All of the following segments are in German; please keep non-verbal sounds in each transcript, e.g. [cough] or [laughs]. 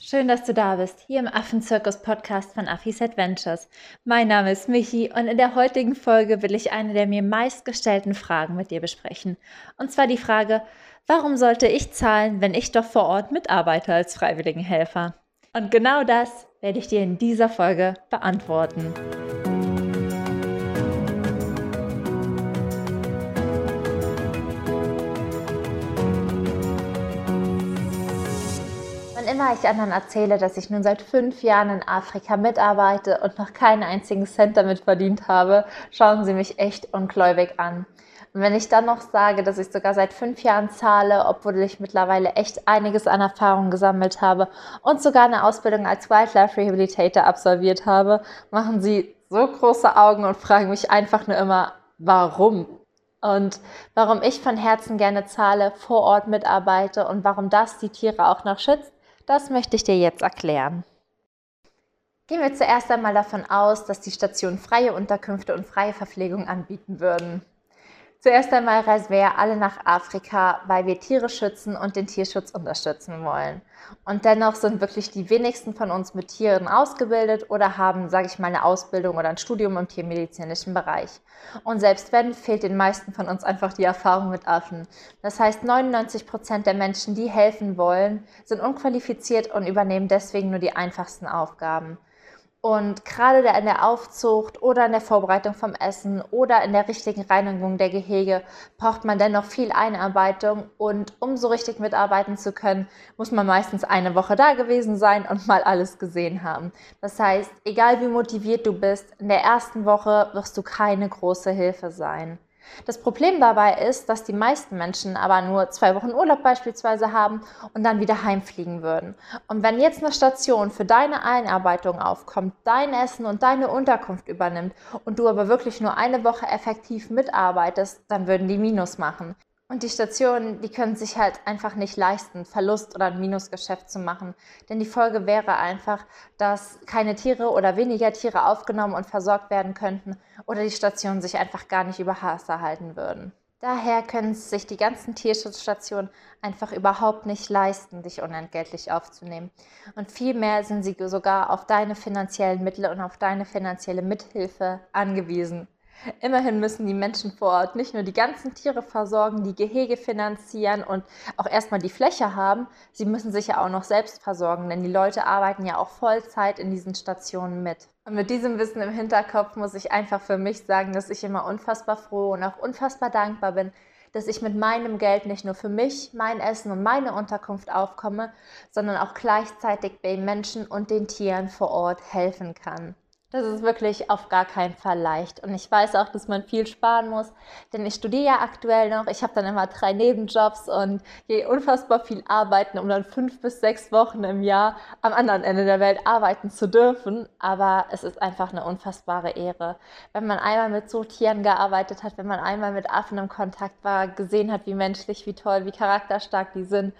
Schön, dass du da bist, hier im Affenzirkus-Podcast von Affis Adventures. Mein Name ist Michi und in der heutigen Folge will ich eine der mir meistgestellten Fragen mit dir besprechen. Und zwar die Frage, warum sollte ich zahlen, wenn ich doch vor Ort mitarbeite als Freiwilligenhelfer? Und genau das werde ich dir in dieser Folge beantworten. Immer ich anderen erzähle, dass ich nun seit fünf Jahren in Afrika mitarbeite und noch keinen einzigen Cent damit verdient habe, schauen sie mich echt ungläubig an. Und wenn ich dann noch sage, dass ich sogar seit fünf Jahren zahle, obwohl ich mittlerweile echt einiges an Erfahrung gesammelt habe und sogar eine Ausbildung als Wildlife Rehabilitator absolviert habe, machen sie so große Augen und fragen mich einfach nur immer, warum? Und warum ich von Herzen gerne zahle, vor Ort mitarbeite und warum das die Tiere auch noch schützt, das möchte ich dir jetzt erklären. Gehen wir zuerst einmal davon aus, dass die Stationen freie Unterkünfte und freie Verpflegung anbieten würden. Zuerst einmal reisen wir ja alle nach Afrika, weil wir Tiere schützen und den Tierschutz unterstützen wollen. Und dennoch sind wirklich die wenigsten von uns mit Tieren ausgebildet oder haben, sage ich mal, eine Ausbildung oder ein Studium im tiermedizinischen Bereich. Und selbst wenn, fehlt den meisten von uns einfach die Erfahrung mit Affen. Das heißt, 99 Prozent der Menschen, die helfen wollen, sind unqualifiziert und übernehmen deswegen nur die einfachsten Aufgaben. Und gerade in der Aufzucht oder in der Vorbereitung vom Essen oder in der richtigen Reinigung der Gehege braucht man dennoch viel Einarbeitung. Und um so richtig mitarbeiten zu können, muss man meistens eine Woche da gewesen sein und mal alles gesehen haben. Das heißt, egal wie motiviert du bist, in der ersten Woche wirst du keine große Hilfe sein. Das Problem dabei ist, dass die meisten Menschen aber nur zwei Wochen Urlaub beispielsweise haben und dann wieder heimfliegen würden. Und wenn jetzt eine Station für deine Einarbeitung aufkommt, dein Essen und deine Unterkunft übernimmt und du aber wirklich nur eine Woche effektiv mitarbeitest, dann würden die Minus machen. Und die Stationen, die können sich halt einfach nicht leisten, Verlust oder ein Minusgeschäft zu machen. Denn die Folge wäre einfach, dass keine Tiere oder weniger Tiere aufgenommen und versorgt werden könnten oder die Stationen sich einfach gar nicht über Wasser halten würden. Daher können sich die ganzen Tierschutzstationen einfach überhaupt nicht leisten, dich unentgeltlich aufzunehmen. Und vielmehr sind sie sogar auf deine finanziellen Mittel und auf deine finanzielle Mithilfe angewiesen. Immerhin müssen die Menschen vor Ort nicht nur die ganzen Tiere versorgen, die Gehege finanzieren und auch erstmal die Fläche haben, sie müssen sich ja auch noch selbst versorgen, denn die Leute arbeiten ja auch Vollzeit in diesen Stationen mit. Und mit diesem Wissen im Hinterkopf muss ich einfach für mich sagen, dass ich immer unfassbar froh und auch unfassbar dankbar bin, dass ich mit meinem Geld nicht nur für mich, mein Essen und meine Unterkunft aufkomme, sondern auch gleichzeitig den Menschen und den Tieren vor Ort helfen kann. Das ist wirklich auf gar keinen Fall leicht. Und ich weiß auch, dass man viel sparen muss, denn ich studiere ja aktuell noch. Ich habe dann immer drei Nebenjobs und gehe unfassbar viel arbeiten, um dann fünf bis sechs Wochen im Jahr am anderen Ende der Welt arbeiten zu dürfen. Aber es ist einfach eine unfassbare Ehre. Wenn man einmal mit so Tieren gearbeitet hat, wenn man einmal mit Affen im Kontakt war, gesehen hat, wie menschlich, wie toll, wie charakterstark die sind,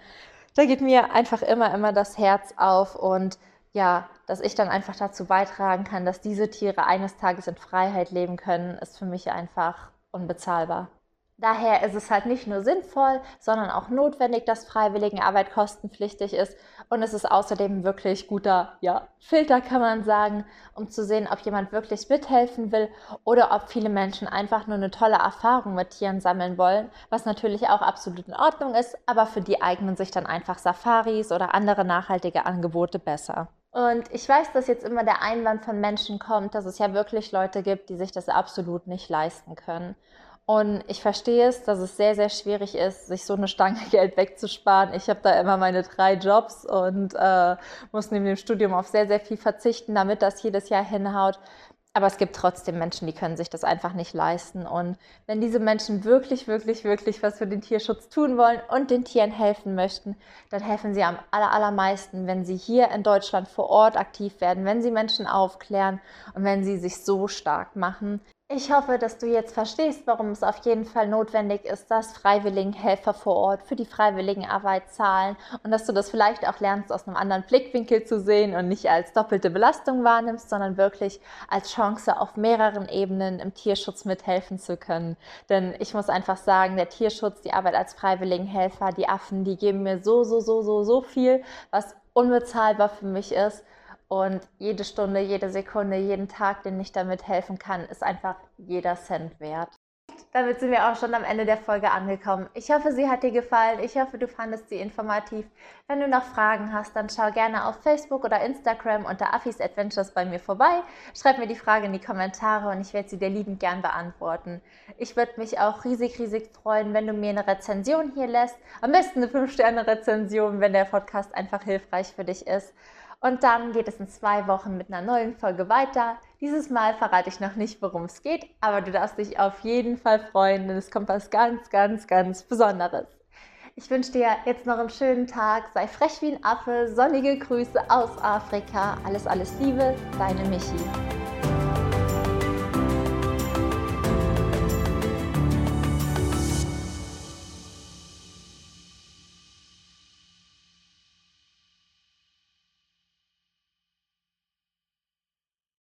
da geht mir einfach immer, immer das Herz auf und ja, dass ich dann einfach dazu beitragen kann, dass diese Tiere eines Tages in Freiheit leben können, ist für mich einfach unbezahlbar. Daher ist es halt nicht nur sinnvoll, sondern auch notwendig, dass Freiwilligenarbeit kostenpflichtig ist. Und es ist außerdem wirklich guter ja, Filter, kann man sagen, um zu sehen, ob jemand wirklich mithelfen will oder ob viele Menschen einfach nur eine tolle Erfahrung mit Tieren sammeln wollen, was natürlich auch absolut in Ordnung ist, aber für die eignen sich dann einfach Safaris oder andere nachhaltige Angebote besser. Und ich weiß, dass jetzt immer der Einwand von Menschen kommt, dass es ja wirklich Leute gibt, die sich das absolut nicht leisten können. Und ich verstehe es, dass es sehr, sehr schwierig ist, sich so eine Stange [laughs] Geld wegzusparen. Ich habe da immer meine drei Jobs und äh, muss neben dem Studium auf sehr, sehr viel verzichten, damit das jedes Jahr hinhaut. Aber es gibt trotzdem Menschen, die können sich das einfach nicht leisten. Und wenn diese Menschen wirklich, wirklich, wirklich was für den Tierschutz tun wollen und den Tieren helfen möchten, dann helfen sie am allermeisten, wenn sie hier in Deutschland vor Ort aktiv werden, wenn sie Menschen aufklären und wenn sie sich so stark machen, ich hoffe, dass du jetzt verstehst, warum es auf jeden Fall notwendig ist, dass Freiwilligenhelfer vor Ort für die Freiwilligenarbeit zahlen und dass du das vielleicht auch lernst, aus einem anderen Blickwinkel zu sehen und nicht als doppelte Belastung wahrnimmst, sondern wirklich als Chance auf mehreren Ebenen im Tierschutz mithelfen zu können. Denn ich muss einfach sagen, der Tierschutz, die Arbeit als Freiwilligenhelfer, die Affen, die geben mir so, so, so, so, so viel, was unbezahlbar für mich ist. Und jede Stunde, jede Sekunde, jeden Tag, den ich damit helfen kann, ist einfach jeder Cent wert. Damit sind wir auch schon am Ende der Folge angekommen. Ich hoffe, sie hat dir gefallen. Ich hoffe, du fandest sie informativ. Wenn du noch Fragen hast, dann schau gerne auf Facebook oder Instagram unter Affis Adventures bei mir vorbei. Schreib mir die Frage in die Kommentare und ich werde sie dir liebend gern beantworten. Ich würde mich auch riesig, riesig freuen, wenn du mir eine Rezension hier lässt. Am besten eine 5-Sterne-Rezension, wenn der Podcast einfach hilfreich für dich ist. Und dann geht es in zwei Wochen mit einer neuen Folge weiter. Dieses Mal verrate ich noch nicht, worum es geht, aber du darfst dich auf jeden Fall freuen, denn es kommt was ganz, ganz, ganz Besonderes. Ich wünsche dir jetzt noch einen schönen Tag, sei frech wie ein Affe, sonnige Grüße aus Afrika, alles, alles Liebe, deine Michi.